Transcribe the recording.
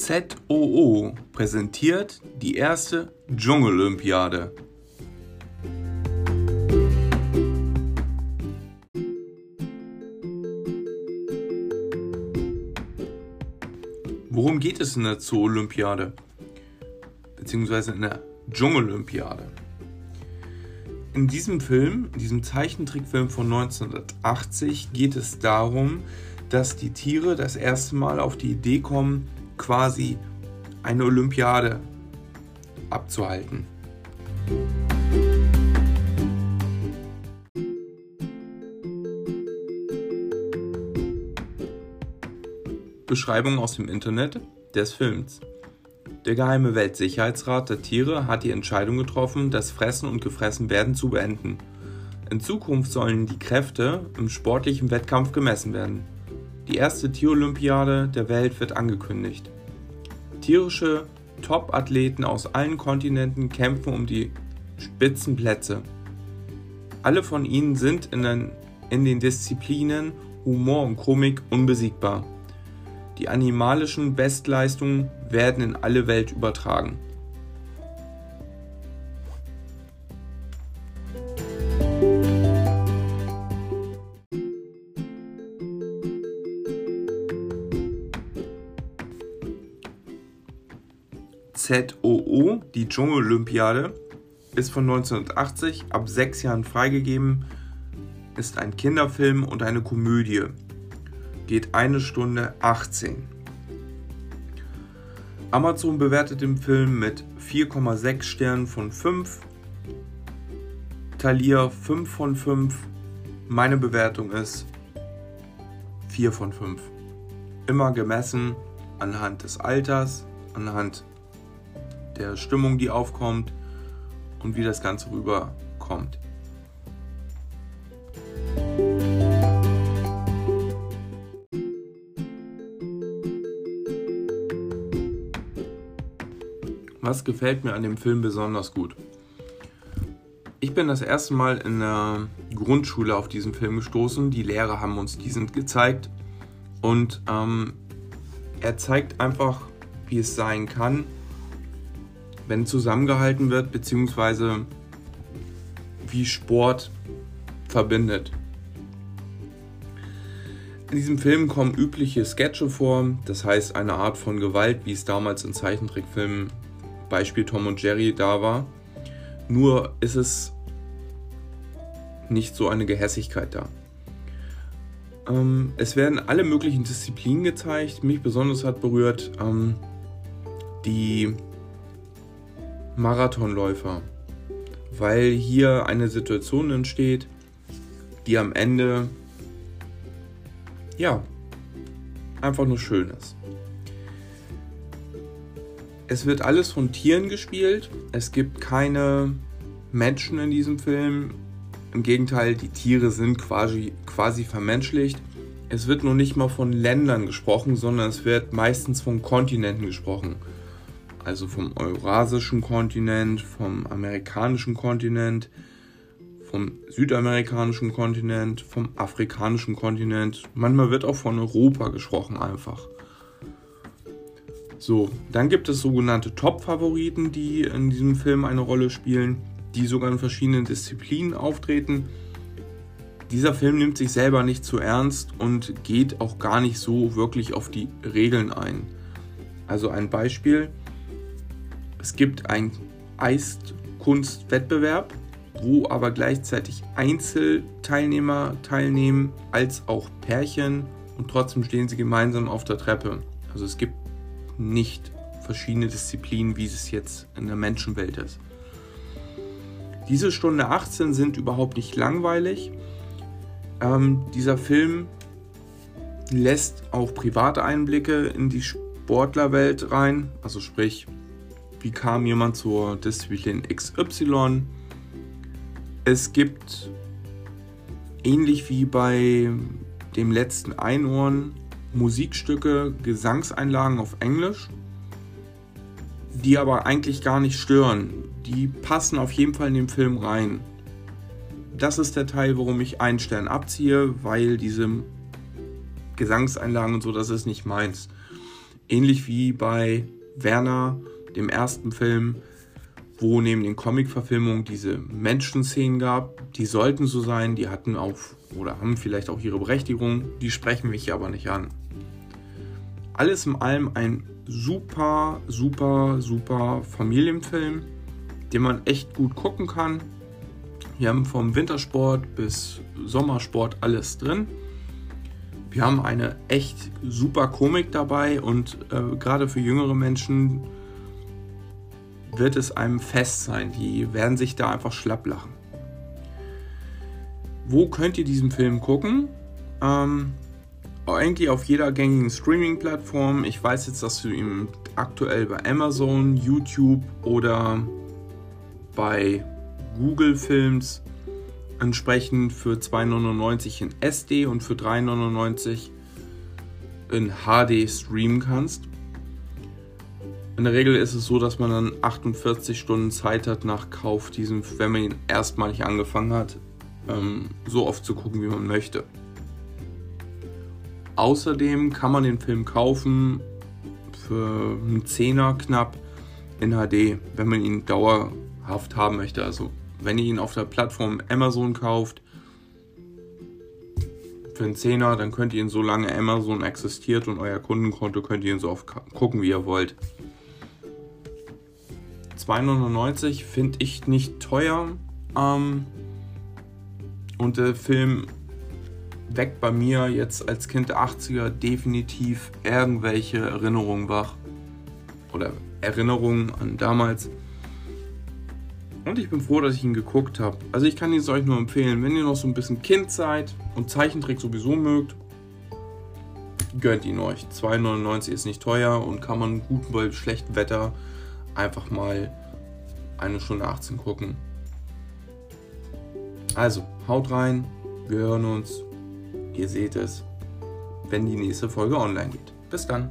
ZOO präsentiert die erste Dschungelolympiade. Worum geht es in der Zoo-Olympiade? Beziehungsweise in der Dschungelolympiade? In diesem Film, in diesem Zeichentrickfilm von 1980, geht es darum, dass die Tiere das erste Mal auf die Idee kommen, quasi eine Olympiade abzuhalten. Beschreibung aus dem Internet des Films. Der geheime Weltsicherheitsrat der Tiere hat die Entscheidung getroffen, das Fressen und Gefressenwerden zu beenden. In Zukunft sollen die Kräfte im sportlichen Wettkampf gemessen werden. Die erste Tierolympiade der Welt wird angekündigt. Tierische Top-Athleten aus allen Kontinenten kämpfen um die Spitzenplätze. Alle von ihnen sind in den, in den Disziplinen Humor und Komik unbesiegbar. Die animalischen Bestleistungen werden in alle Welt übertragen. ZOO, die Dschungelolympiade, ist von 1980 ab sechs Jahren freigegeben, ist ein Kinderfilm und eine Komödie. Geht eine Stunde 18. Amazon bewertet den Film mit 4,6 Sternen von 5. Thalia 5 von 5. Meine Bewertung ist 4 von 5. Immer gemessen anhand des Alters, anhand der Stimmung, die aufkommt und wie das Ganze rüberkommt. Was gefällt mir an dem Film besonders gut? Ich bin das erste Mal in der Grundschule auf diesen Film gestoßen. Die Lehrer haben uns diesen gezeigt und ähm, er zeigt einfach, wie es sein kann, wenn zusammengehalten wird, beziehungsweise wie Sport verbindet. In diesem Film kommen übliche Sketche vor, das heißt eine Art von Gewalt, wie es damals in Zeichentrickfilmen Beispiel Tom und Jerry da war. Nur ist es nicht so eine Gehässigkeit da. Ähm, es werden alle möglichen Disziplinen gezeigt. Mich besonders hat berührt ähm, die Marathonläufer, weil hier eine Situation entsteht, die am Ende ja einfach nur schön ist. Es wird alles von Tieren gespielt. Es gibt keine Menschen in diesem Film. Im Gegenteil, die Tiere sind quasi, quasi vermenschlicht. Es wird nur nicht mal von Ländern gesprochen, sondern es wird meistens von Kontinenten gesprochen also vom eurasischen Kontinent, vom amerikanischen Kontinent, vom südamerikanischen Kontinent, vom afrikanischen Kontinent. Manchmal wird auch von Europa gesprochen einfach. So, dann gibt es sogenannte Top-Favoriten, die in diesem Film eine Rolle spielen, die sogar in verschiedenen Disziplinen auftreten. Dieser Film nimmt sich selber nicht zu ernst und geht auch gar nicht so wirklich auf die Regeln ein. Also ein Beispiel, es gibt einen Eiskunstwettbewerb, wo aber gleichzeitig Einzelteilnehmer teilnehmen als auch Pärchen und trotzdem stehen sie gemeinsam auf der Treppe. Also es gibt nicht verschiedene Disziplinen, wie es jetzt in der Menschenwelt ist. Diese Stunde 18 sind überhaupt nicht langweilig. Ähm, dieser Film lässt auch private Einblicke in die Sportlerwelt rein, also sprich wie kam jemand zur Disziplin XY. Es gibt ähnlich wie bei dem letzten Einohren Musikstücke, Gesangseinlagen auf Englisch, die aber eigentlich gar nicht stören. Die passen auf jeden Fall in den Film rein. Das ist der Teil, warum ich einen Stern abziehe, weil diese Gesangseinlagen und so, das ist nicht meins. Ähnlich wie bei Werner, dem ersten Film, wo neben den Comic-Verfilmungen diese Menschenszenen gab. Die sollten so sein, die hatten auch oder haben vielleicht auch ihre Berechtigung, die sprechen mich aber nicht an. Alles in allem ein super, super, super Familienfilm, den man echt gut gucken kann. Wir haben vom Wintersport bis Sommersport alles drin. Wir haben eine echt super Komik dabei und äh, gerade für jüngere Menschen wird es einem fest sein. Die werden sich da einfach schlapp lachen. Wo könnt ihr diesen Film gucken? Ähm, eigentlich auf jeder gängigen Streaming-Plattform. Ich weiß jetzt, dass du ihn aktuell bei Amazon, YouTube oder bei Google Films entsprechend für 2,99 in SD und für 3,99 in HD streamen kannst. In der Regel ist es so, dass man dann 48 Stunden Zeit hat nach Kauf diesen, wenn man ihn erstmalig angefangen hat, ähm, so oft zu gucken, wie man möchte. Außerdem kann man den Film kaufen für einen Zehner knapp in HD, wenn man ihn dauerhaft haben möchte. Also wenn ihr ihn auf der Plattform Amazon kauft, für einen Zehner, dann könnt ihr ihn so lange Amazon existiert und euer Kundenkonto könnt ihr ihn so oft gucken, wie ihr wollt. 2,99 finde ich nicht teuer. Ähm, und der Film weckt bei mir jetzt als Kind der 80er definitiv irgendwelche Erinnerungen wach. Oder Erinnerungen an damals. Und ich bin froh, dass ich ihn geguckt habe. Also ich kann es euch nur empfehlen, wenn ihr noch so ein bisschen Kind seid und Zeichentrick sowieso mögt, gönnt ihn euch. 2,99 ist nicht teuer und kann man gut bei schlechtem Wetter einfach mal eine Stunde 18 gucken. Also, haut rein, wir hören uns. Ihr seht es, wenn die nächste Folge online geht. Bis dann.